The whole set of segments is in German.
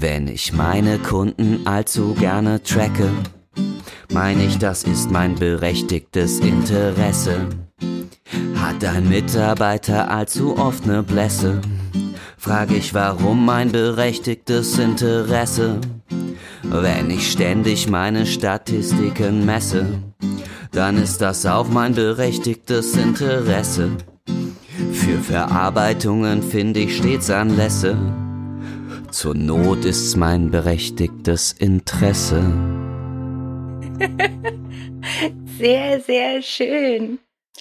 Wenn ich meine Kunden allzu gerne tracke, meine ich, das ist mein berechtigtes Interesse. Hat ein Mitarbeiter allzu oft ne Blässe, frage ich, warum mein berechtigtes Interesse. Wenn ich ständig meine Statistiken messe, dann ist das auch mein berechtigtes Interesse. Für Verarbeitungen finde ich stets Anlässe. Zur Not ist's mein berechtigtes Interesse. Sehr, sehr schön.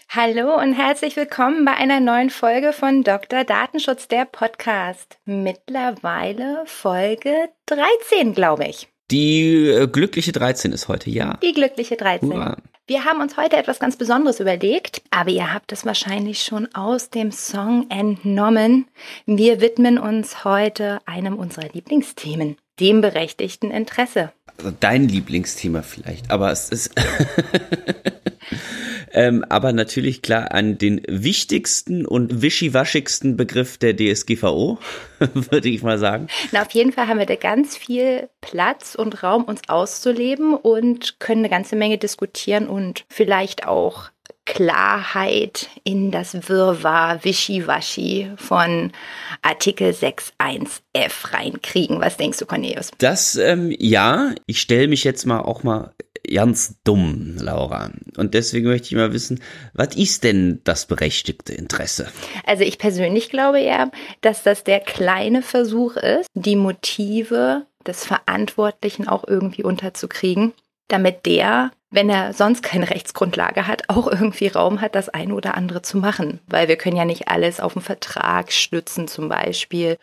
Hallo und herzlich willkommen bei einer neuen Folge von Dr. Datenschutz, der Podcast. Mittlerweile Folge 13, glaube ich. Die äh, glückliche 13 ist heute, ja. Die glückliche 13. Hurra. Wir haben uns heute etwas ganz Besonderes überlegt, aber ihr habt es wahrscheinlich schon aus dem Song entnommen. Wir widmen uns heute einem unserer Lieblingsthemen, dem berechtigten Interesse. Also dein Lieblingsthema vielleicht, aber es ist. ähm, aber natürlich klar an den wichtigsten und wischiwaschigsten Begriff der DSGVO, würde ich mal sagen. Na, auf jeden Fall haben wir da ganz viel Platz und Raum, uns auszuleben und können eine ganze Menge diskutieren und vielleicht auch Klarheit in das Wirrwarr Wischiwaschi von Artikel 6.1f reinkriegen. Was denkst du, Cornelius? Das, ähm, ja, ich stelle mich jetzt mal auch mal ganz dumm, Laura. Und deswegen möchte ich mal wissen, was ist denn das berechtigte Interesse? Also ich persönlich glaube eher, dass das der kleine Versuch ist, die Motive des Verantwortlichen auch irgendwie unterzukriegen, damit der, wenn er sonst keine Rechtsgrundlage hat, auch irgendwie Raum hat, das eine oder andere zu machen. Weil wir können ja nicht alles auf den Vertrag stützen zum Beispiel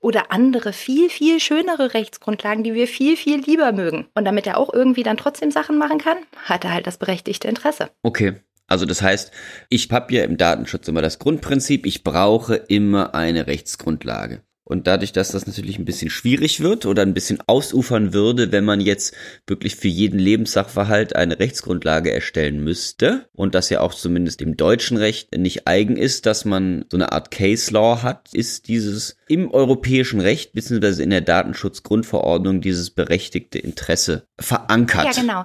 oder andere viel, viel schönere Rechtsgrundlagen, die wir viel, viel lieber mögen. Und damit er auch irgendwie dann trotzdem Sachen machen kann, hat er halt das berechtigte Interesse. Okay. Also das heißt, ich habe ja im Datenschutz immer das Grundprinzip, ich brauche immer eine Rechtsgrundlage. Und dadurch, dass das natürlich ein bisschen schwierig wird oder ein bisschen ausufern würde, wenn man jetzt wirklich für jeden Lebenssachverhalt eine Rechtsgrundlage erstellen müsste und das ja auch zumindest im deutschen Recht nicht eigen ist, dass man so eine Art Case Law hat, ist dieses im europäischen Recht bzw. in der Datenschutzgrundverordnung dieses berechtigte Interesse verankert. Ja, genau.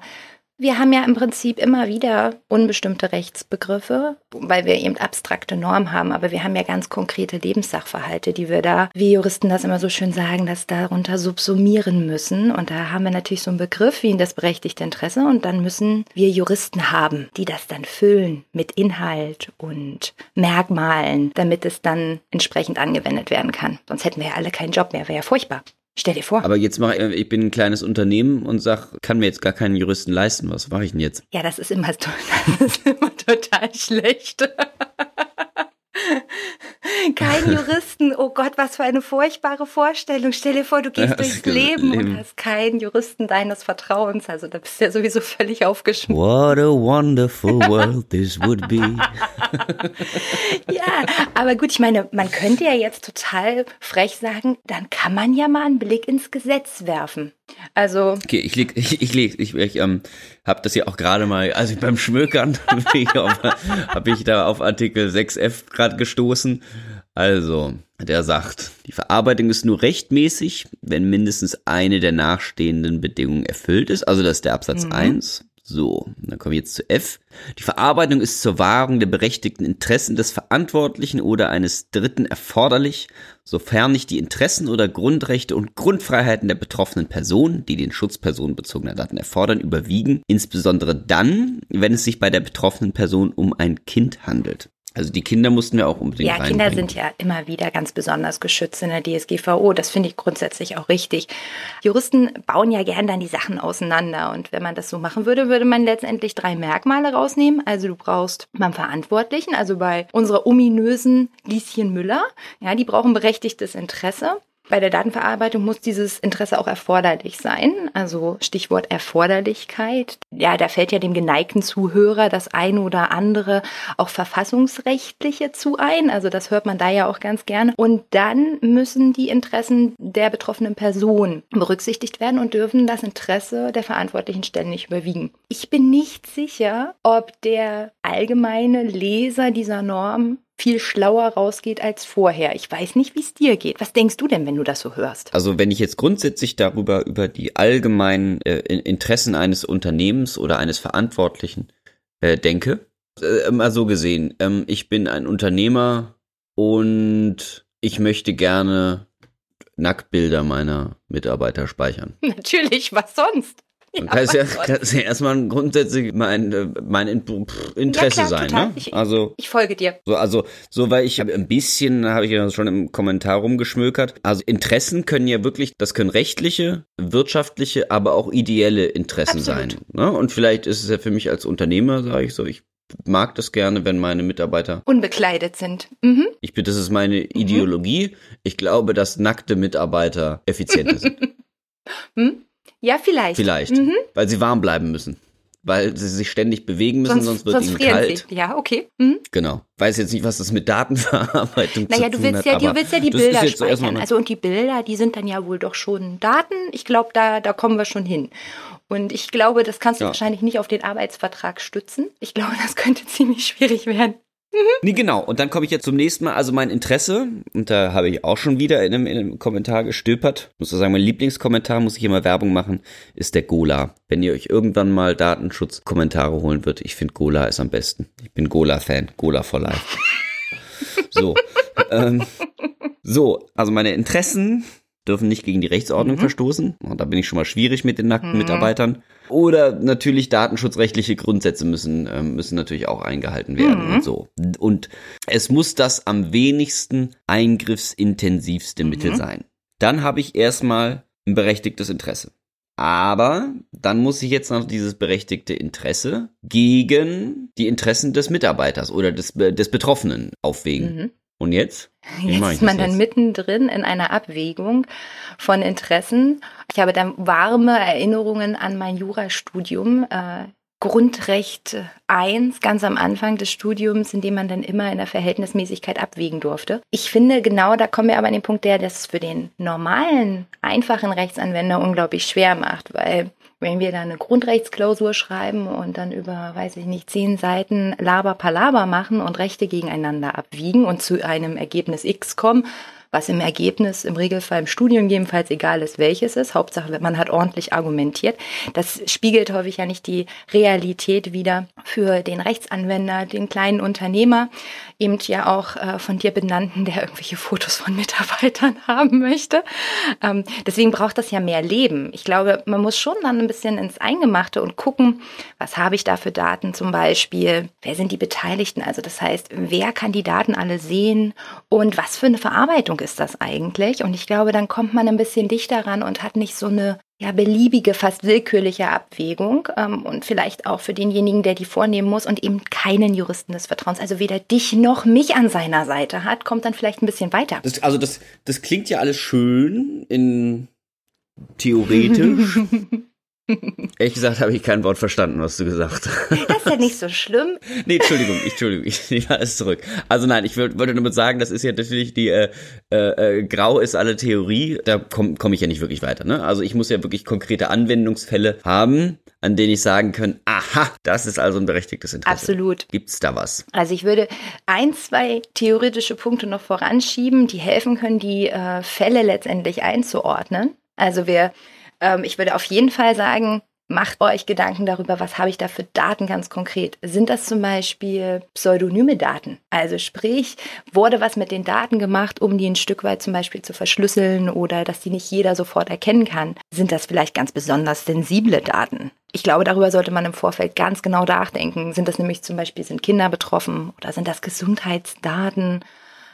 Wir haben ja im Prinzip immer wieder unbestimmte Rechtsbegriffe, weil wir eben abstrakte Normen haben, aber wir haben ja ganz konkrete Lebenssachverhalte, die wir da, wie Juristen das immer so schön sagen, das darunter subsumieren müssen. Und da haben wir natürlich so einen Begriff wie das berechtigte Interesse und dann müssen wir Juristen haben, die das dann füllen mit Inhalt und Merkmalen, damit es dann entsprechend angewendet werden kann. Sonst hätten wir ja alle keinen Job mehr, wäre ja furchtbar. Stell dir vor. Aber jetzt mache ich, ich bin ein kleines Unternehmen und sag, kann mir jetzt gar keinen Juristen leisten. Was mache ich denn jetzt? Ja, das ist immer, das ist immer total schlecht. Kein Juristen. Oh Gott, was für eine furchtbare Vorstellung. Stell dir vor, du gehst Ja, durchs Leben, Leben. und hast keinen Juristen deines Vertrauens. Also da bist du ja sowieso völlig aufgeschmissen. What a wonderful world this would be. Ja, aber gut, ich meine, man könnte ja jetzt total frech sagen, dann kann man ja mal einen Blick ins Gesetz werfen. Also, Okay, ich leg, ich, ich leg, ich, ich ähm, habe das ja auch gerade mal, also beim Schmökern habe ich da auf Artikel 6f gerade gestoßen. Also, der sagt, die Verarbeitung ist nur rechtmäßig, wenn mindestens eine der nachstehenden Bedingungen erfüllt ist. Also das ist der Absatz 1. So, dann kommen wir jetzt zu F. Die Verarbeitung ist zur Wahrung der berechtigten Interessen des Verantwortlichen oder eines Dritten erforderlich, sofern nicht die Interessen oder Grundrechte und Grundfreiheiten der betroffenen Person, die den Schutz personenbezogener Daten erfordern, überwiegen, insbesondere dann, wenn es sich bei der betroffenen Person um ein Kind handelt. Also die Kinder mussten wir auch unbedingt ja, Kinder sind ja immer wieder ganz besonders geschützt in der DSGVO. Das finde ich grundsätzlich auch richtig. Juristen bauen ja gern dann die Sachen auseinander. Und wenn man das so machen würde, würde man letztendlich drei Merkmale rausnehmen. Also du brauchst beim Verantwortlichen, also bei unserer ominösen Lieschen Müller, ja, die brauchen berechtigtes Interesse. Bei der Datenverarbeitung muss dieses Interesse auch erforderlich sein. Also Stichwort Erforderlichkeit. Ja, da fällt ja dem geneigten Zuhörer das eine oder andere auch verfassungsrechtliche zu ein. Also das hört man da ja auch ganz gerne. Und dann müssen die Interessen der betroffenen Person berücksichtigt werden und dürfen das Interesse der verantwortlichen Stellen nicht überwiegen. Ich bin nicht sicher, ob der allgemeine Leser dieser Norm viel schlauer rausgeht als vorher. Ich weiß nicht, wie es dir geht. Was denkst du denn, wenn du das so hörst? Also wenn ich jetzt grundsätzlich darüber, über die allgemeinen äh, Interessen eines Unternehmens oder eines Verantwortlichen äh, denke, äh, mal so gesehen, ähm, ich bin ein Unternehmer und ich möchte gerne Nacktbilder meiner Mitarbeiter speichern. Natürlich, was sonst? Ja, das, ja, das ja erstmal grundsätzlich mein, äh, mein Interesse ja, klar, sein. Total. Ne? Ich, also, ich folge dir. So, also, so, weil ich habe ein bisschen, habe ich ja schon im Kommentar rumgeschmökert. Also Interessen können ja wirklich, das können rechtliche, wirtschaftliche, aber auch ideelle Interessen Absolut. sein. Ne? Und vielleicht ist es ja für mich als Unternehmer, sage ich so, ich mag das gerne, wenn meine Mitarbeiter unbekleidet sind. Mhm. Ich bin, das ist meine Ideologie. Mhm. Ich glaube, dass nackte Mitarbeiter effizienter sind. hm? Ja, vielleicht. Vielleicht, mhm. weil sie warm bleiben müssen. Weil sie sich ständig bewegen müssen, sonst, sonst wird sonst ihnen kalt. Sie. Ja, okay. Mhm. Genau. Weiß jetzt nicht, was das mit Datenverarbeitung naja, zu tun hat. Naja, du willst ja die Bilder speichern. Also und die Bilder, die sind dann ja wohl doch schon Daten. Ich glaube, da, da kommen wir schon hin. Und ich glaube, das kannst du ja. wahrscheinlich nicht auf den Arbeitsvertrag stützen. Ich glaube, das könnte ziemlich schwierig werden. Mhm. Nee, genau. Und dann komme ich jetzt zum nächsten Mal. Also mein Interesse, und da habe ich auch schon wieder in einem, in einem Kommentar gestöpert. Ich muss sagen, mein Lieblingskommentar, muss ich immer Werbung machen, ist der Gola. Wenn ihr euch irgendwann mal Datenschutzkommentare holen wird, ich finde Gola ist am besten. Ich bin Gola-Fan. Gola for life. so. ähm, so, also meine Interessen dürfen nicht gegen die Rechtsordnung mhm. verstoßen. Und da bin ich schon mal schwierig mit den nackten mhm. Mitarbeitern. Oder natürlich datenschutzrechtliche Grundsätze müssen, äh, müssen natürlich auch eingehalten werden mhm. und so. Und es muss das am wenigsten eingriffsintensivste Mittel mhm. sein. Dann habe ich erstmal ein berechtigtes Interesse. Aber dann muss ich jetzt noch dieses berechtigte Interesse gegen die Interessen des Mitarbeiters oder des, des Betroffenen aufwägen. Und jetzt? Wie jetzt ist man dann mittendrin in einer Abwägung von Interessen. Ich habe dann warme Erinnerungen an mein Jurastudium. Äh, Grundrecht 1, ganz am Anfang des Studiums, in dem man dann immer in der Verhältnismäßigkeit abwägen durfte. Ich finde, genau da kommen wir aber an den Punkt, der das für den normalen, einfachen Rechtsanwender unglaublich schwer macht, weil wenn wir da eine Grundrechtsklausur schreiben und dann über, weiß ich nicht, zehn Seiten Laber Palaber machen und Rechte gegeneinander abwiegen und zu einem Ergebnis X kommen, was im Ergebnis im Regelfall im Studium jedenfalls egal ist, welches ist. Hauptsache, man hat ordentlich argumentiert. Das spiegelt häufig ja nicht die Realität wieder für den Rechtsanwender, den kleinen Unternehmer, eben ja auch äh, von dir benannten, der irgendwelche Fotos von Mitarbeitern haben möchte. Ähm, deswegen braucht das ja mehr Leben. Ich glaube, man muss schon dann ein bisschen ins Eingemachte und gucken, was habe ich da für Daten zum Beispiel, wer sind die Beteiligten, also das heißt, wer kann die Daten alle sehen und was für eine Verarbeitung ist das eigentlich? Und ich glaube, dann kommt man ein bisschen dichter ran und hat nicht so eine ja, beliebige, fast willkürliche Abwägung ähm, und vielleicht auch für denjenigen, der die vornehmen muss und eben keinen Juristen des Vertrauens, also weder dich noch mich an seiner Seite hat, kommt dann vielleicht ein bisschen weiter. Das, also das, das klingt ja alles schön in theoretisch. Ehrlich gesagt habe ich kein Wort verstanden, was du gesagt hast. Das ist ja nicht so schlimm. nee, Entschuldigung, ich, Entschuldigung, ich nehme alles zurück. Also nein, ich wollte nur sagen, das ist ja natürlich die, äh, äh, äh, grau ist alle Theorie, da komme komm ich ja nicht wirklich weiter. Ne? Also ich muss ja wirklich konkrete Anwendungsfälle haben, an denen ich sagen kann, aha, das ist also ein berechtigtes Interesse. Absolut. Gibt's da was? Also ich würde ein, zwei theoretische Punkte noch voranschieben, die helfen können, die äh, Fälle letztendlich einzuordnen. Also wir ähm, ich würde auf jeden Fall sagen, Macht euch Gedanken darüber, was habe ich da für Daten ganz konkret. Sind das zum Beispiel pseudonyme Daten? Also sprich, wurde was mit den Daten gemacht, um die ein Stück weit zum Beispiel zu verschlüsseln oder dass die nicht jeder sofort erkennen kann? Sind das vielleicht ganz besonders sensible Daten? Ich glaube, darüber sollte man im Vorfeld ganz genau nachdenken. Sind das nämlich zum Beispiel, sind Kinder betroffen oder sind das Gesundheitsdaten?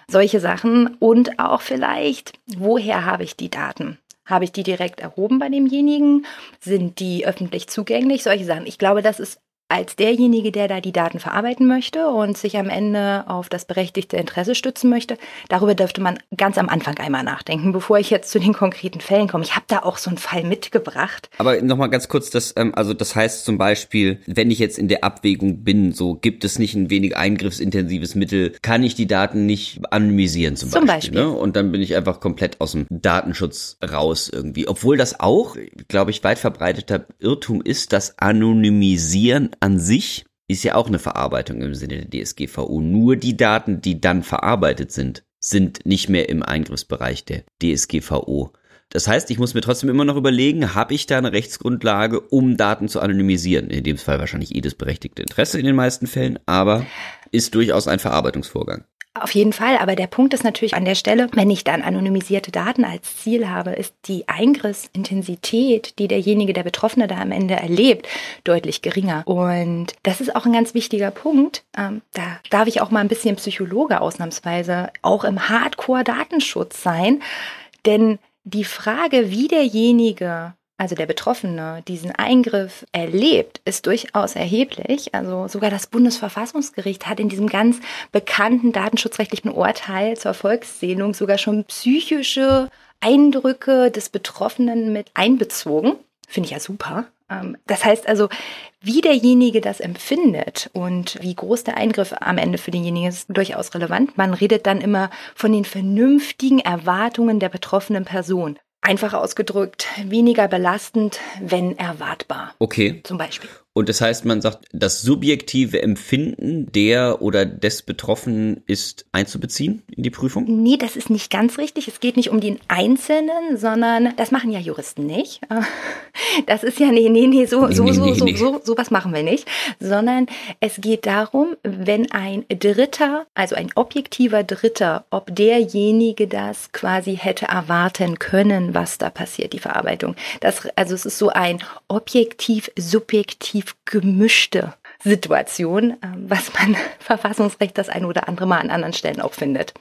Solche Sachen und auch vielleicht, woher habe ich die Daten? Habe ich die direkt erhoben bei demjenigen? Sind die öffentlich zugänglich? Solche Sachen. Ich glaube, das ist als derjenige, der da die Daten verarbeiten möchte und sich am Ende auf das berechtigte Interesse stützen möchte, darüber dürfte man ganz am Anfang einmal nachdenken, bevor ich jetzt zu den konkreten Fällen komme. Ich habe da auch so einen Fall mitgebracht. Aber nochmal ganz kurz, das, ähm, also das heißt zum Beispiel, wenn ich jetzt in der Abwägung bin, so gibt es nicht ein wenig eingriffsintensives Mittel, kann ich die Daten nicht anonymisieren zum, zum Beispiel. Beispiel. Ne? Und dann bin ich einfach komplett aus dem Datenschutz raus irgendwie. Obwohl das auch, glaube ich, weit verbreiteter Irrtum ist, das Anonymisieren an sich ist ja auch eine Verarbeitung im Sinne der DSGVO. Nur die Daten, die dann verarbeitet sind, sind nicht mehr im Eingriffsbereich der DSGVO. Das heißt, ich muss mir trotzdem immer noch überlegen, habe ich da eine Rechtsgrundlage, um Daten zu anonymisieren? In dem Fall wahrscheinlich jedes berechtigte Interesse in den meisten Fällen, aber ist durchaus ein Verarbeitungsvorgang. Auf jeden Fall, aber der Punkt ist natürlich an der Stelle, wenn ich dann anonymisierte Daten als Ziel habe, ist die Eingriffsintensität, die derjenige, der Betroffene da am Ende erlebt, deutlich geringer. Und das ist auch ein ganz wichtiger Punkt. Ähm, da darf ich auch mal ein bisschen Psychologe ausnahmsweise auch im Hardcore-Datenschutz sein. Denn die Frage, wie derjenige also der Betroffene, diesen Eingriff erlebt, ist durchaus erheblich. Also sogar das Bundesverfassungsgericht hat in diesem ganz bekannten datenschutzrechtlichen Urteil zur Volkszählung sogar schon psychische Eindrücke des Betroffenen mit einbezogen. Finde ich ja super. Ähm, das heißt also, wie derjenige das empfindet und wie groß der Eingriff am Ende für denjenigen ist, durchaus relevant. Man redet dann immer von den vernünftigen Erwartungen der betroffenen Person. Einfach ausgedrückt, weniger belastend, wenn erwartbar. Okay. Zum Beispiel. Und das heißt, man sagt, das subjektive Empfinden der oder des Betroffenen ist einzubeziehen in die Prüfung? Nee, das ist nicht ganz richtig. Es geht nicht um den Einzelnen, sondern das machen ja Juristen nicht. Das ist ja, nee, nee, nee, so, so, so, so, so, so was machen wir nicht. Sondern es geht darum, wenn ein Dritter, also ein objektiver Dritter, ob derjenige das quasi hätte erwarten können, was da passiert, die Verarbeitung. Das, also es ist so ein objektiv-subjektiv relativ gemischte Situation, ähm, was man Verfassungsrecht das ein oder andere Mal an anderen Stellen auch findet.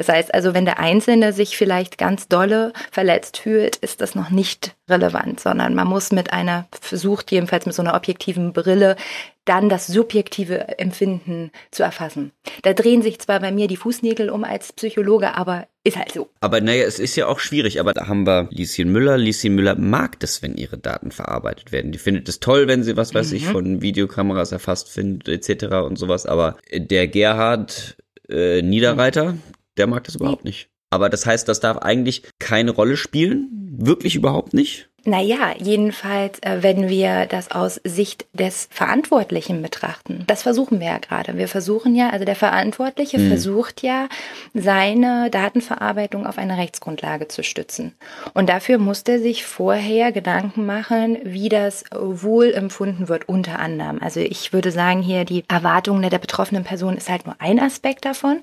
Das heißt also, wenn der Einzelne sich vielleicht ganz dolle verletzt fühlt, ist das noch nicht relevant, sondern man muss mit einer, versucht jedenfalls mit so einer objektiven Brille, dann das subjektive Empfinden zu erfassen. Da drehen sich zwar bei mir die Fußnägel um als Psychologe, aber ist halt so. Aber naja, es ist ja auch schwierig, aber da haben wir Lieschen Müller. Lieschen Müller mag das, wenn ihre Daten verarbeitet werden. Die findet es toll, wenn sie, was weiß mhm. ich, von Videokameras erfasst findet, etc. und sowas. Aber der Gerhard äh, Niederreiter, mhm. Der mag das überhaupt nee. nicht. Aber das heißt, das darf eigentlich keine Rolle spielen? Wirklich überhaupt nicht? Naja, jedenfalls, äh, wenn wir das aus Sicht des Verantwortlichen betrachten. Das versuchen wir ja gerade. Wir versuchen ja, also der Verantwortliche mhm. versucht ja, seine Datenverarbeitung auf eine Rechtsgrundlage zu stützen. Und dafür muss er sich vorher Gedanken machen, wie das wohl empfunden wird, unter anderem. Also ich würde sagen, hier die Erwartungen der betroffenen Person ist halt nur ein Aspekt davon.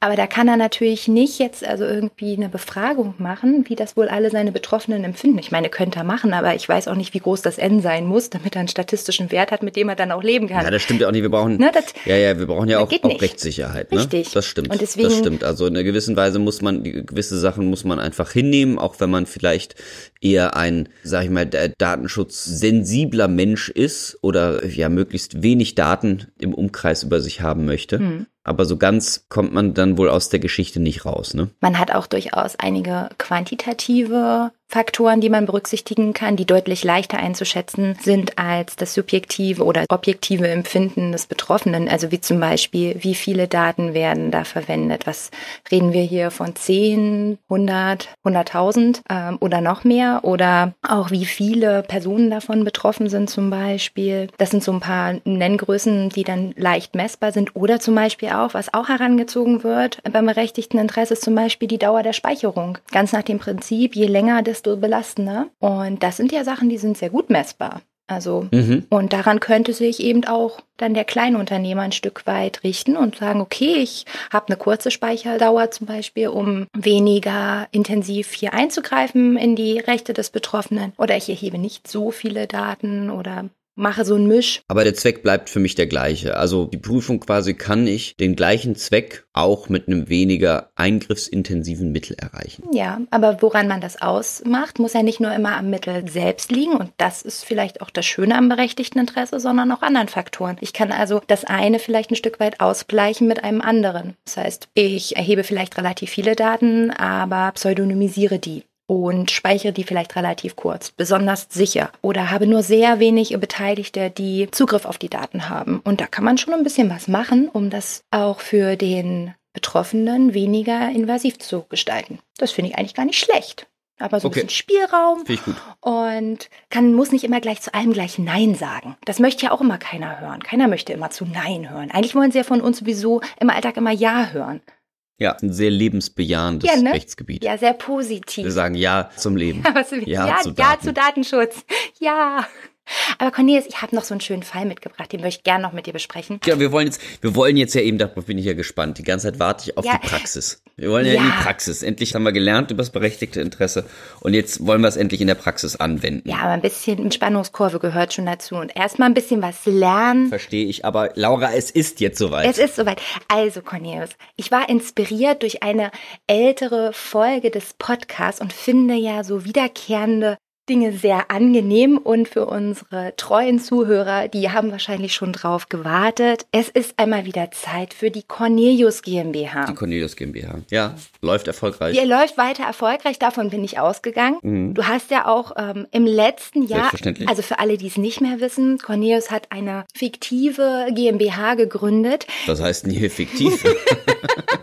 Aber da kann er natürlich nicht jetzt also irgendwie eine Befragung machen, wie das wohl alle seine Betroffenen empfinden. Ich meine, könnte machen, aber ich weiß auch nicht, wie groß das N sein muss, damit er einen statistischen Wert hat, mit dem er dann auch leben kann. Ja, das stimmt ja auch nicht. Wir brauchen, ne, das, ja, ja, wir brauchen ja auch, auch Rechtssicherheit. Ne? Richtig. Das stimmt. Und deswegen, das stimmt. Also in einer gewissen Weise muss man, gewisse Sachen muss man einfach hinnehmen, auch wenn man vielleicht eher ein, sag ich mal, datenschutzsensibler Mensch ist oder ja möglichst wenig Daten im Umkreis über sich haben möchte. Hm aber so ganz kommt man dann wohl aus der Geschichte nicht raus, ne? Man hat auch durchaus einige quantitative Faktoren, die man berücksichtigen kann, die deutlich leichter einzuschätzen sind als das subjektive oder objektive Empfinden des Betroffenen. Also wie zum Beispiel, wie viele Daten werden da verwendet? Was reden wir hier von 10, 100, 100.000 ähm, oder noch mehr? Oder auch wie viele Personen davon betroffen sind zum Beispiel. Das sind so ein paar Nenngrößen, die dann leicht messbar sind. Oder zum Beispiel auch, was auch herangezogen wird beim berechtigten Interesse, ist zum Beispiel die Dauer der Speicherung. Ganz nach dem Prinzip, je länger desto belastender. Und das sind ja Sachen, die sind sehr gut messbar. Also, mhm. und daran könnte sich eben auch dann der Kleinunternehmer ein Stück weit richten und sagen, okay, ich habe eine kurze Speicherdauer zum Beispiel, um weniger intensiv hier einzugreifen in die Rechte des Betroffenen. Oder ich erhebe nicht so viele Daten oder mache so ein Misch. Aber der Zweck bleibt für mich der gleiche. Also die Prüfung quasi kann ich den gleichen Zweck auch mit einem weniger eingriffsintensiven Mittel erreichen. Ja, aber woran man das ausmacht, muss ja nicht nur immer am Mittel selbst liegen und das ist vielleicht auch das Schöne am berechtigten Interesse, sondern auch anderen Faktoren. Ich kann also das eine vielleicht ein Stück weit ausgleichen mit einem anderen. Das heißt, ich erhebe vielleicht relativ viele Daten, aber pseudonymisiere die und speichere die vielleicht relativ kurz, besonders sicher oder habe nur sehr wenig Beteiligte, die Zugriff auf die Daten haben. Und da kann man schon ein bisschen was machen, um das auch für den Betroffenen weniger invasiv zu gestalten. Das finde ich eigentlich gar nicht schlecht. aber so ein Okay. bisschen Spielraum Finde ich gut. und kann, muss nicht immer gleich zu allem gleich Nein sagen. Das möchte ja auch immer keiner hören. Keiner möchte immer zu Nein hören. Eigentlich wollen sie ja von uns sowieso im Alltag immer Ja hören. Ja, ein sehr lebensbejahendes Ja, ne? Rechtsgebiet. Ja, sehr Wir positiv. sagen Ja zum Leben. Was, Ja ja, zu ja Daten. zu Datenschutz. Ja. Aber Cornelius, ich habe noch so einen schönen Fall mitgebracht, den möchte ich gerne noch mit dir besprechen. Ja, wir wollen jetzt, wir wollen jetzt ja eben, darauf bin ich ja gespannt. Die ganze Zeit warte ich auf Ja. die Praxis. Wir wollen ja, in Ja. die Praxis. Endlich haben wir gelernt über das berechtigte Interesse und jetzt wollen wir es endlich in der Praxis anwenden. Ja, aber ein bisschen Spannungskurve gehört schon dazu. Und erstmal ein bisschen was lernen. Verstehe ich, aber Laura, es ist jetzt soweit. Es ist soweit. Also, Cornelius, ich war inspiriert durch eine ältere Folge des Podcasts und finde ja so wiederkehrende Dinge sehr angenehm und für unsere treuen Zuhörer, die haben wahrscheinlich schon drauf gewartet. Es ist einmal wieder Zeit für die Cornelius GmbH. die Cornelius GmbH. Ja, läuft erfolgreich. Ihr läuft weiter erfolgreich, davon bin ich ausgegangen. Du hast ja auch ähm, im letzten Jahr, also für alle, die es nicht mehr wissen, Cornelius hat eine fiktive GmbH gegründet, Das heißt nie fiktiv.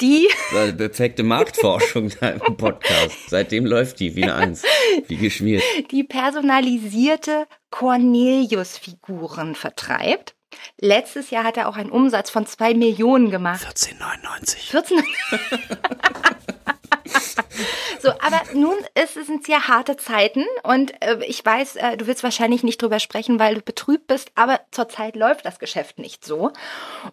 die Das ist Perfekte Marktforschung da im Podcast. Seitdem läuft die wie eine Eins. Wie geschmiert. die personalisierte Cornelius-Figuren vertreibt. Letztes Jahr hat er auch einen Umsatz von zwei Millionen gemacht. 14,99. 14. so, aber nun ist es sind sehr harte Zeiten und äh, ich weiß, äh, du willst wahrscheinlich nicht drüber sprechen, weil du betrübt bist, aber zurzeit läuft das Geschäft nicht so.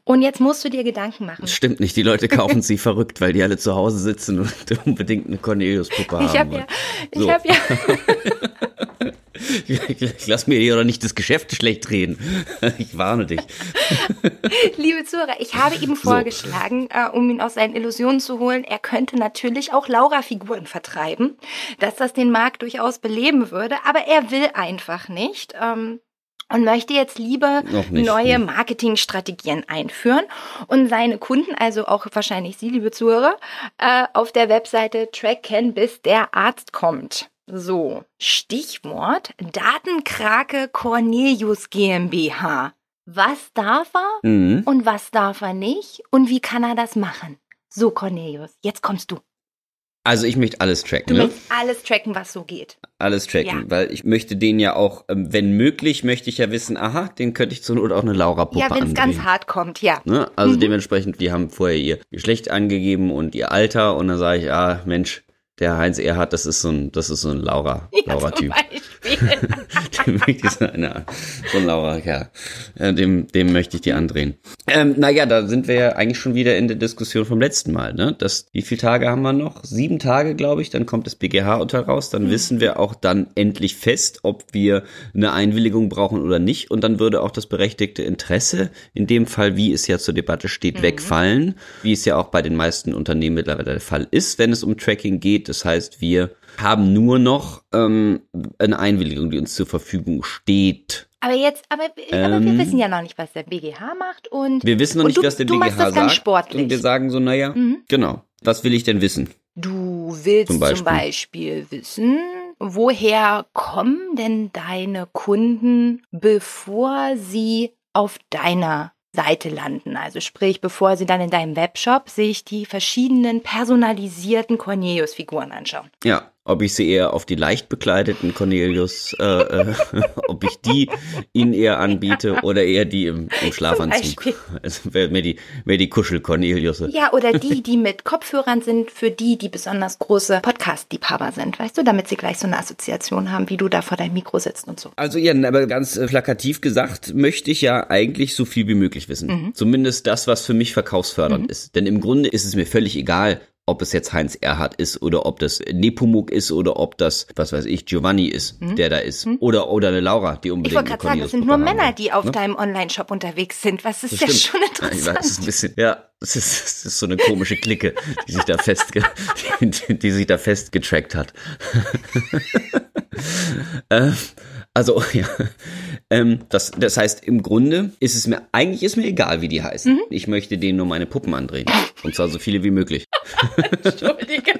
Und jetzt musst du dir Gedanken machen. Das stimmt nicht. Die Leute kaufen sie verrückt, weil die alle zu Hause sitzen und unbedingt eine Cornelius-Puppe haben. Ich habe ja, ich So. habe ja, lass mir hier doch nicht das Geschäft schlecht reden. Ich warne dich. liebe Zuhörer, ich habe ihm vorgeschlagen, äh, um ihn aus seinen Illusionen zu holen, er könnte natürlich auch Laura-Figuren vertreiben, dass das den Markt durchaus beleben würde, aber er will einfach nicht. Ähm, und möchte jetzt lieber nicht, neue. Marketingstrategien einführen und seine Kunden, also auch wahrscheinlich Sie, liebe Zuhörer, äh, auf der Webseite tracken, bis der Arzt kommt. So, Stichwort Datenkrake Cornelius GmbH. Was darf er Mhm. und was darf er nicht und wie kann er das machen? So, Cornelius, jetzt kommst du. Also ich möchte alles tracken, Du ne? möchtest alles tracken, was so geht. Alles tracken, Ja. weil ich möchte den ja auch, ähm, wenn möglich, möchte ich ja wissen, aha, den könnte ich zur Not auch eine Laura-Puppe Ja, wenn es ganz hart kommt, ja. Ne? Also dementsprechend, die haben vorher ihr Geschlecht angegeben und ihr Alter und dann sage ich, ah, Mensch, der Heinz Erhardt, das ist so ein, das ist so ein Laura, Ja, Laura-Typ. zum Beispiel. dem möchte ich so, eine, so ein Laura, ja. Dem, dem möchte ich die andrehen. Ähm, naja, da sind wir ja eigentlich schon wieder in der Diskussion vom letzten Mal, ne? Das, wie viele Tage haben wir noch? Sieben Tage, glaube ich. Dann kommt das BGH-Urteil raus. Dann wissen wir auch dann endlich fest, ob wir eine Einwilligung brauchen oder nicht. Und dann würde auch das berechtigte Interesse, in dem Fall, wie es ja zur Debatte steht, wegfallen. Wie es ja auch bei den meisten Unternehmen mittlerweile der Fall ist, wenn es um Tracking geht. Das heißt, wir haben nur noch ähm, eine Einwilligung, die uns zur Verfügung steht. Aber jetzt, aber, aber Ähm. wir wissen ja noch nicht, was der BGH macht und Wir wissen noch nicht, du, was der du BGH machst das sagt. ganz sportlich. Und wir sagen so, naja, Mhm. genau. Was will ich denn wissen? Du willst Zum zum Beispiel. Beispiel. wissen, woher kommen denn deine Kunden, bevor sie auf deiner Seite landen? Also sprich, bevor sie dann in deinem Webshop sich die verschiedenen personalisierten Cornelius-Figuren anschauen. Ja, ob ich sie eher auf die leicht bekleideten Cornelius, äh, äh, ob ich die ihnen eher anbiete oder eher die im, im Schlafanzug. Also mehr mehr die, mehr die Kuschel-Cornelius. Ja, oder die, die mit Kopfhörern sind, für die, die besonders große Podcast-Liebhaber sind, weißt du, damit sie gleich so eine Assoziation haben, wie du da vor deinem Mikro sitzt und so. Also ja, aber ganz äh, plakativ gesagt, möchte ich ja eigentlich so viel wie möglich wissen. Mhm. Zumindest das, was für mich verkaufsfördernd ist. Denn im Grunde ist es mir völlig egal, ob es jetzt Heinz Erhardt ist oder ob das Nepomuk ist oder ob das, was weiß ich, Giovanni ist, der da ist. Oder, oder eine Laura, die Mhm. Ich unbedingt wollte gerade sagen, das sind nur Männer, die auf Ne? deinem Online-Shop unterwegs sind. Was ist Das ja schon Ja, ich weiß, es ist ein interessant. bisschen, ja, es ist, es ist so eine komische Clique, die sich da festge, die, die sich da festgetrackt hat. äh, also, ja, ähm, das, das heißt, im Grunde ist es mir, eigentlich ist mir egal, wie die heißen. Mhm. Ich möchte denen nur meine Puppen andrehen. Und zwar so viele wie möglich. Entschuldige.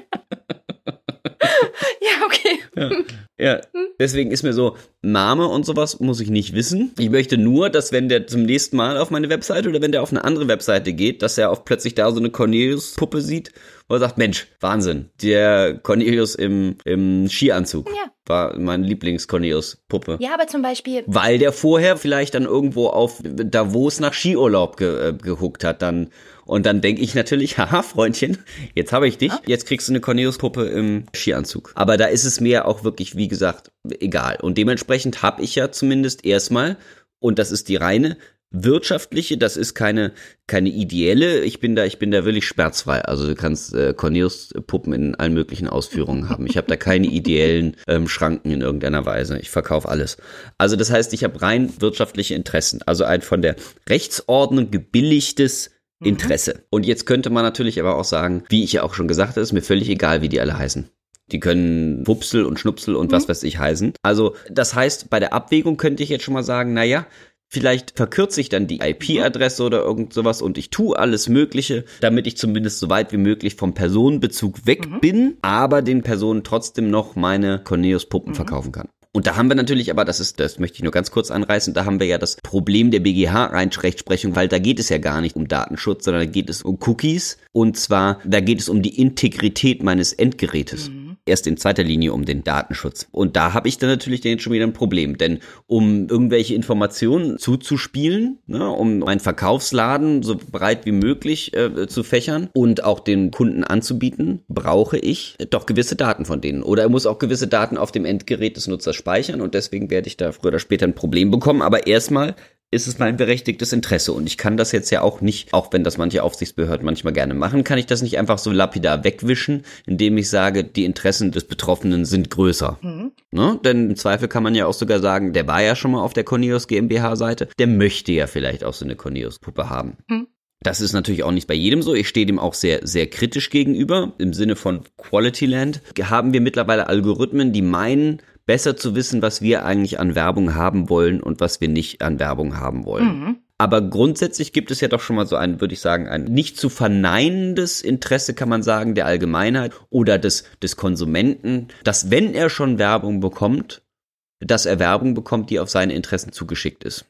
ja, okay. Ja. ja, deswegen ist mir so, Name und sowas muss ich nicht wissen. Ich möchte nur, dass wenn der zum nächsten Mal auf meine Webseite oder wenn der auf eine andere Webseite geht, dass er auch plötzlich da so eine Cornelius-Puppe sieht, wo er sagt, Mensch, Wahnsinn, der Cornelius im, im Skianzug. Ja. War mein Lieblings-Cornelius-Puppe. Ja, aber zum Beispiel, Weil der vorher vielleicht dann irgendwo auf Davos nach Skiurlaub ge, äh, gehuckt hat, dann und dann denke ich natürlich, haha, Freundchen, jetzt habe ich dich, jetzt kriegst du eine Cornelius-Puppe im Skianzug. Aber da ist es mir auch wirklich, wie gesagt, egal. Und dementsprechend habe ich ja zumindest erstmal, und das ist die reine wirtschaftliche, das ist keine keine ideelle. Ich bin da, ich bin da wirklich schmerzfrei. Also du kannst äh, Cornelius Puppen in allen möglichen Ausführungen haben. Ich habe da keine ideellen ähm, Schranken in irgendeiner Weise. Ich verkaufe alles. Also das heißt, ich habe rein wirtschaftliche Interessen. Also ein von der Rechtsordnung gebilligtes Interesse. Und jetzt könnte man natürlich aber auch sagen, wie ich ja auch schon gesagt habe, ist mir völlig egal, wie die alle heißen. Die können Wupsel und Schnupsel und was weiß ich heißen. Also, das heißt, bei der Abwägung könnte ich jetzt schon mal sagen, naja, vielleicht verkürze ich dann die IP-Adresse oder irgend sowas und ich tue alles Mögliche, damit ich zumindest so weit wie möglich vom Personenbezug weg bin, aber den Personen trotzdem noch meine Cornelius-Puppen verkaufen kann. Und da haben wir natürlich, aber das ist, das möchte ich nur ganz kurz anreißen, da haben wir ja das Problem der BGH-Rechtsprechung, weil da geht es ja gar nicht um Datenschutz, sondern da geht es um Cookies. Und zwar, da geht es um die Integrität meines Endgerätes. Erst in zweiter Linie um den Datenschutz. Und da habe ich dann natürlich dann schon wieder ein Problem. Denn um irgendwelche Informationen zuzuspielen, ne, um meinen Verkaufsladen so breit wie möglich äh, zu fächern und auch den Kunden anzubieten, brauche ich doch gewisse Daten von denen. Oder er muss auch gewisse Daten auf dem Endgerät des Nutzers speichern und deswegen werde ich da früher oder später ein Problem bekommen. Aber erstmal ist es mein berechtigtes Interesse und ich kann das jetzt ja auch nicht, auch wenn das manche Aufsichtsbehörden manchmal gerne machen, kann ich das nicht einfach so lapidar wegwischen, indem ich sage, die Interessen des Betroffenen sind größer. Ne? Denn im Zweifel kann man ja auch sogar sagen, der war ja schon mal auf der Cornelius GmbH-Seite, der möchte ja vielleicht auch so eine Cornelius-Puppe haben. Das ist natürlich auch nicht bei jedem so. Ich stehe dem auch sehr, sehr kritisch gegenüber. Im Sinne von Quality Land haben wir mittlerweile Algorithmen, die meinen, besser zu wissen, was wir eigentlich an Werbung haben wollen und was wir nicht an Werbung haben wollen. Aber grundsätzlich gibt es ja doch schon mal so ein, würde ich sagen, ein nicht zu verneinendes Interesse, kann man sagen, der Allgemeinheit oder des, des Konsumenten, dass wenn er schon Werbung bekommt, dass er Werbung bekommt, die auf seine Interessen zugeschickt ist.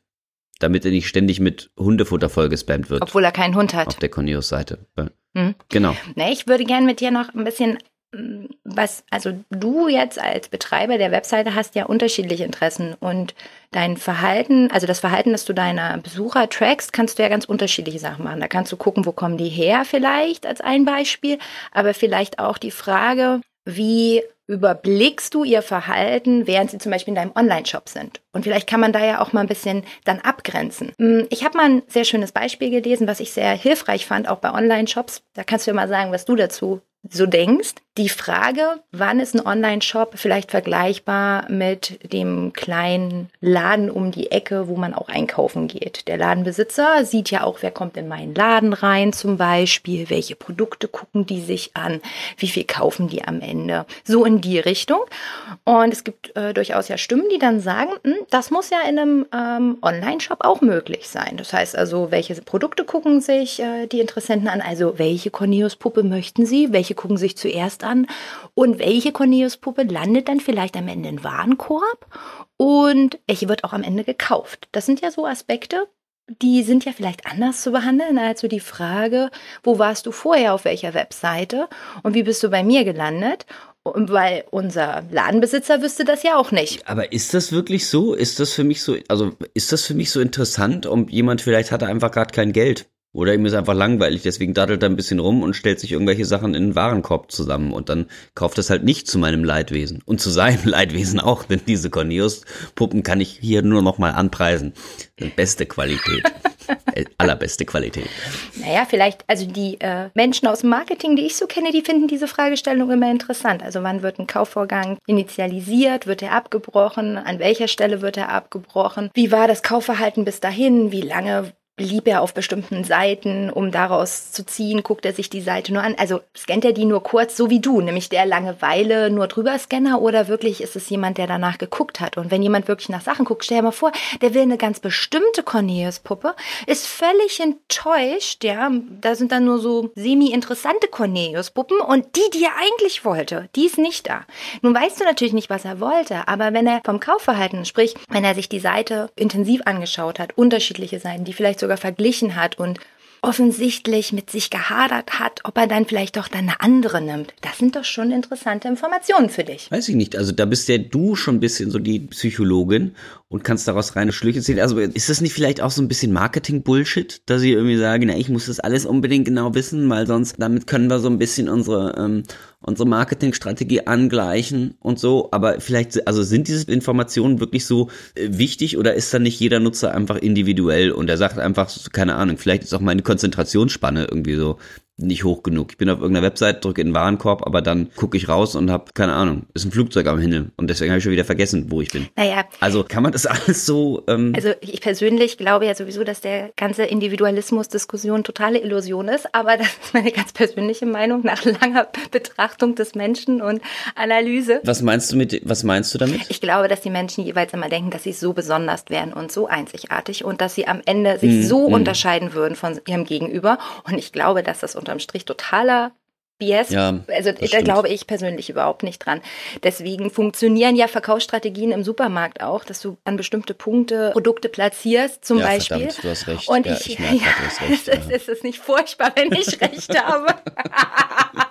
Damit er nicht ständig mit Hundefutter vollgespammt wird obwohl er keinen Hund hat. auf der Cornelius-Seite. Mhm. Genau. Ne, ich würde gerne mit dir noch ein bisschen was, also du jetzt als Betreiber der Webseite hast ja unterschiedliche Interessen und dein Verhalten, also das Verhalten, das du deiner Besucher trackst, kannst du ja ganz unterschiedliche Sachen machen. Da kannst du gucken, wo kommen die her vielleicht als ein Beispiel, aber vielleicht auch die Frage, wie überblickst du ihr Verhalten, während sie zum Beispiel in deinem Online-Shop sind? Und vielleicht kann man da ja auch mal ein bisschen dann abgrenzen. Mm, Ich habe mal ein sehr schönes Beispiel gelesen, was ich sehr hilfreich fand, auch bei Online-Shops. Da kannst du ja mal sagen, was du dazu so denkst. Die Frage, wann ist ein Online-Shop vielleicht vergleichbar mit dem kleinen Laden um die Ecke, wo man auch einkaufen geht. Der Ladenbesitzer sieht ja auch, wer kommt in meinen Laden rein zum Beispiel, welche Produkte gucken die sich an, wie viel kaufen die am Ende. So in die Richtung. Und es gibt äh, durchaus ja Stimmen, die dann sagen, hm, das muss ja in einem ähm, Online-Shop auch möglich sein. Das heißt also, welche Produkte gucken sich äh, die Interessenten an? Also welche Cornelius-Puppe möchten sie? Welche gucken sich zuerst an? Und welche Cornelius-Puppe landet dann vielleicht am Ende im Warenkorb? Und welche wird auch am Ende gekauft? Das sind ja so Aspekte, die sind ja vielleicht anders zu behandeln als so die Frage, wo warst du vorher auf welcher Webseite und wie bist du bei mir gelandet? Und weil unser Ladenbesitzer wüsste das ja auch nicht. Aber ist das wirklich so? Ist das für mich so, also ist das für mich so interessant, um jemand vielleicht hat er einfach gerade kein Geld? Oder ihm ist einfach langweilig, deswegen daddelt er ein bisschen rum und stellt sich irgendwelche Sachen in den Warenkorb zusammen und dann kauft es halt nicht zu meinem Leidwesen. Und zu seinem Leidwesen auch, denn diese Cornelius-Puppen kann ich hier nur noch mal anpreisen. Beste Qualität. Äh, Allerbeste Qualität. Naja, vielleicht, also die äh, Menschen aus dem Marketing, die ich so kenne, die finden diese Fragestellung immer interessant. Also wann wird ein Kaufvorgang initialisiert? Wird er abgebrochen? An welcher Stelle wird er abgebrochen? Wie war das Kaufverhalten bis dahin? Wie lange blieb er auf bestimmten Seiten, um daraus zu ziehen, guckt er sich die Seite nur an. Also scannt er die nur kurz, so wie du, nämlich der Langeweile nur drüber Scanner oder wirklich ist es jemand, der danach geguckt hat? Und wenn jemand wirklich nach Sachen guckt, stell dir mal vor, der will eine ganz bestimmte Cornelius-Puppe, ist völlig enttäuscht, ja, da sind dann nur so semi-interessante Cornelius-Puppen und die, die er eigentlich wollte, die ist nicht da. Nun weißt du natürlich nicht, was er wollte, aber wenn er vom Kaufverhalten, sprich, wenn er sich die Seite intensiv angeschaut hat, unterschiedliche Seiten, die vielleicht sogar verglichen hat und offensichtlich mit sich gehadert hat, ob er dann vielleicht doch dann eine andere nimmt. Das sind doch schon interessante Informationen für dich. Weiß ich nicht. Also da bist ja du schon ein bisschen so die Psychologin und kannst daraus reine Schlüche ziehen. Also ist das nicht vielleicht auch so ein bisschen Marketing-Bullshit, dass ich irgendwie sage, na, ich muss das alles unbedingt genau wissen, weil sonst damit können wir so ein bisschen unsere ähm, unsere Marketingstrategie angleichen und so. Aber vielleicht, also sind diese Informationen wirklich so äh, wichtig oder ist dann nicht jeder Nutzer einfach individuell und er sagt einfach, keine Ahnung, vielleicht ist auch meine Konzentrationsspanne irgendwie so nicht hoch genug. Ich bin auf irgendeiner Website, drücke in den Warenkorb, aber dann gucke ich raus und habe keine Ahnung, ist ein Flugzeug am Himmel und deswegen habe ich schon wieder vergessen, wo ich bin. Naja. Also kann man das alles so. Ähm also ich persönlich glaube ja sowieso, dass der ganze Individualismus-Diskussion totale Illusion ist, aber das ist meine ganz persönliche Meinung nach langer Betrachtung des Menschen und Analyse. Was meinst du mit, was meinst du damit? Ich glaube, dass die Menschen jeweils immer denken, dass sie so besonders wären und so einzigartig und dass sie am Ende sich mm, so mm. unterscheiden würden von ihrem Gegenüber. Und ich glaube, dass das unterm Strich totaler BS. Ja, also da stimmt. glaube ich persönlich überhaupt nicht dran. Deswegen funktionieren ja Verkaufsstrategien im Supermarkt auch, dass du an bestimmte Punkte Produkte platzierst, zum ja, Beispiel. Verdammt, du hast recht. Und ja, ich, ich merke, ja, du hast recht, es, ist, es nicht furchtbar, wenn ich recht habe.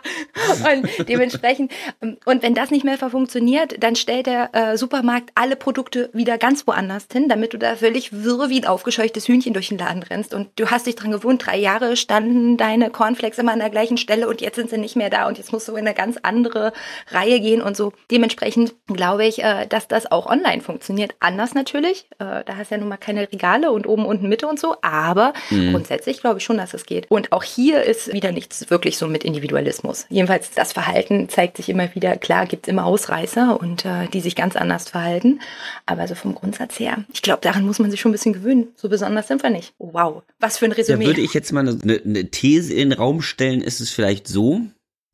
und dementsprechend, ähm, und wenn das nicht mehr funktioniert, dann stellt der äh, Supermarkt alle Produkte wieder ganz woanders hin, damit du da völlig wirr wie ein aufgescheuchtes Hühnchen durch den Laden rennst. Und du hast dich dran gewohnt, drei Jahre standen deine Cornflakes immer an der gleichen Stelle und jetzt sind sie nicht mehr da und jetzt musst du in eine ganz andere Reihe gehen und so. Dementsprechend glaube ich, äh, dass das auch online funktioniert. Anders natürlich. Äh, da hast du ja nun mal keine Regale und oben, unten, Mitte und so. Aber mhm. grundsätzlich glaube ich schon, dass es geht. Und auch hier ist wieder nichts wirklich so mit Individualismus. Jedenfalls das Verhalten zeigt sich immer wieder. Klar gibt es immer Ausreißer und äh, die sich ganz anders verhalten. Aber so vom Grundsatz her, ich glaube, daran muss man sich schon ein bisschen gewöhnen. So besonders sind wir nicht. Wow, was für ein Resümee. Da würde ich jetzt mal eine, eine These in den Raum stellen. Ist es vielleicht so,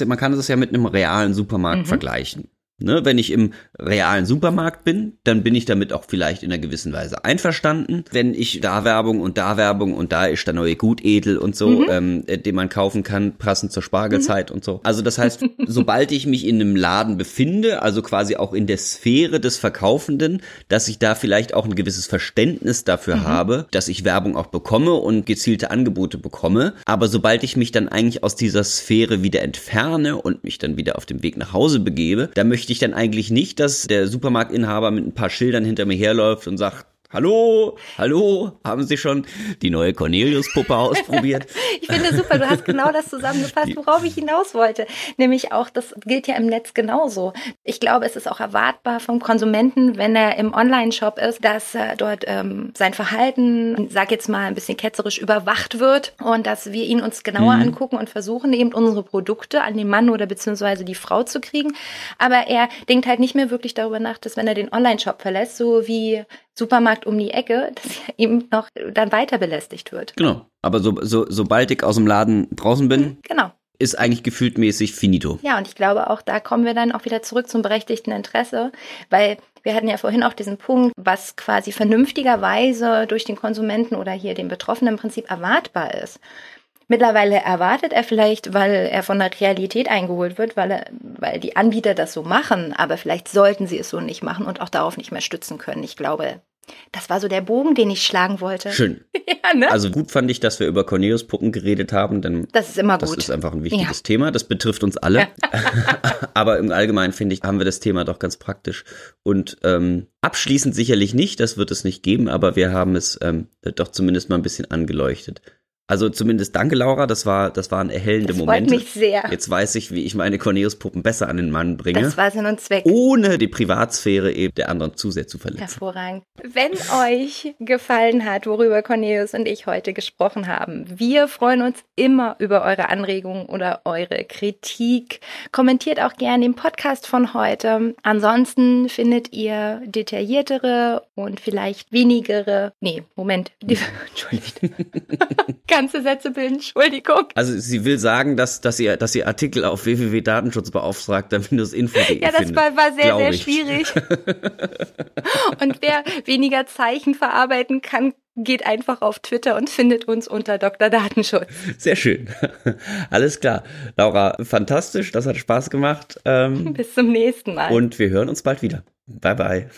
man kann das ja mit einem realen Supermarkt mhm. vergleichen. Ne, wenn ich im realen Supermarkt bin, dann bin ich damit auch vielleicht in einer gewissen Weise einverstanden. Wenn ich da Werbung und da Werbung und da ist der neue Gutedel und so, mhm. ähm, äh, den man kaufen kann, passend zur Spargelzeit mhm. und so. Also das heißt, sobald ich mich in einem Laden befinde, also quasi auch in der Sphäre des Verkaufenden, dass ich da vielleicht auch ein gewisses Verständnis dafür mhm. habe, dass ich Werbung auch bekomme und gezielte Angebote bekomme. Aber sobald ich mich dann eigentlich aus dieser Sphäre wieder entferne und mich dann wieder auf dem Weg nach Hause begebe, da möchte möchte ich dann eigentlich nicht, dass der Supermarktinhaber mit ein paar Schildern hinter mir herläuft und sagt, Hallo, hallo, haben Sie schon die neue Cornelius-Puppe ausprobiert? ich finde super, du hast genau das zusammengefasst, worauf ich hinaus wollte. Nämlich auch, das gilt ja im Netz genauso. Ich glaube, es ist auch erwartbar vom Konsumenten, wenn er im Online-Shop ist, dass dort ähm, sein Verhalten, sag jetzt mal ein bisschen ketzerisch, überwacht wird und dass wir ihn uns genauer mhm. angucken und versuchen, eben unsere Produkte an den Mann oder beziehungsweise die Frau zu kriegen. Aber er denkt halt nicht mehr wirklich darüber nach, dass wenn er den Online-Shop verlässt, so wie Supermarkt um die Ecke, dass er eben noch dann weiter belästigt wird. Genau. Aber so, so, sobald ich aus dem Laden draußen bin, mhm, genau. ist eigentlich gefühltmäßig finito. Ja, und ich glaube auch, da kommen wir dann auch wieder zurück zum berechtigten Interesse, weil wir hatten ja vorhin auch diesen Punkt, was quasi vernünftigerweise durch den Konsumenten oder hier den Betroffenen im Prinzip erwartbar ist. Mittlerweile erwartet er vielleicht, weil er von der Realität eingeholt wird, weil, er, weil die Anbieter das so machen, aber vielleicht sollten sie es so nicht machen und auch darauf nicht mehr stützen können. Ich glaube, das war so der Bogen, den ich schlagen wollte. Schön. ja, ne? Also gut fand ich, dass wir über Cornelius-Puppen geredet haben, denn das ist immer gut. Das ist einfach ein wichtiges ja. Thema. Das betrifft uns alle. Aber im Allgemeinen finde ich, haben wir das Thema doch ganz praktisch. Und ähm, abschließend sicherlich nicht, das wird es nicht geben, aber wir haben es ähm, doch zumindest mal ein bisschen angeleuchtet. Also zumindest danke, Laura. Das war, das waren erhellende Das freut Momente. mich sehr. Jetzt weiß ich, wie ich meine Cornelius-Puppen besser an den Mann bringe. Das war Sinn und Zweck. ohne die Privatsphäre eben der anderen zu sehr zu verletzen. Hervorragend. Wenn euch gefallen hat, worüber Cornelius und ich heute gesprochen haben, wir freuen uns immer über eure Anregungen oder eure Kritik. Kommentiert auch gerne den Podcast von heute. Ansonsten findet ihr detailliertere und vielleicht wenigere, nee, Moment, die, entschuldigt. Ganze Sätze bilden, Entschuldigung. Also sie will sagen, dass, dass, ihr, dass ihr Artikel auf www.datenschutzbeauftragter-info.de Ja, das findet. war, war sehr, sehr ich. schwierig. und wer weniger Zeichen verarbeiten kann, geht einfach auf Twitter und findet uns unter Dr. Datenschutz. Sehr schön. Alles klar. Laura, fantastisch. Das hat Spaß gemacht. Ähm, Bis zum nächsten Mal. und wir hören uns bald wieder. Bye, bye.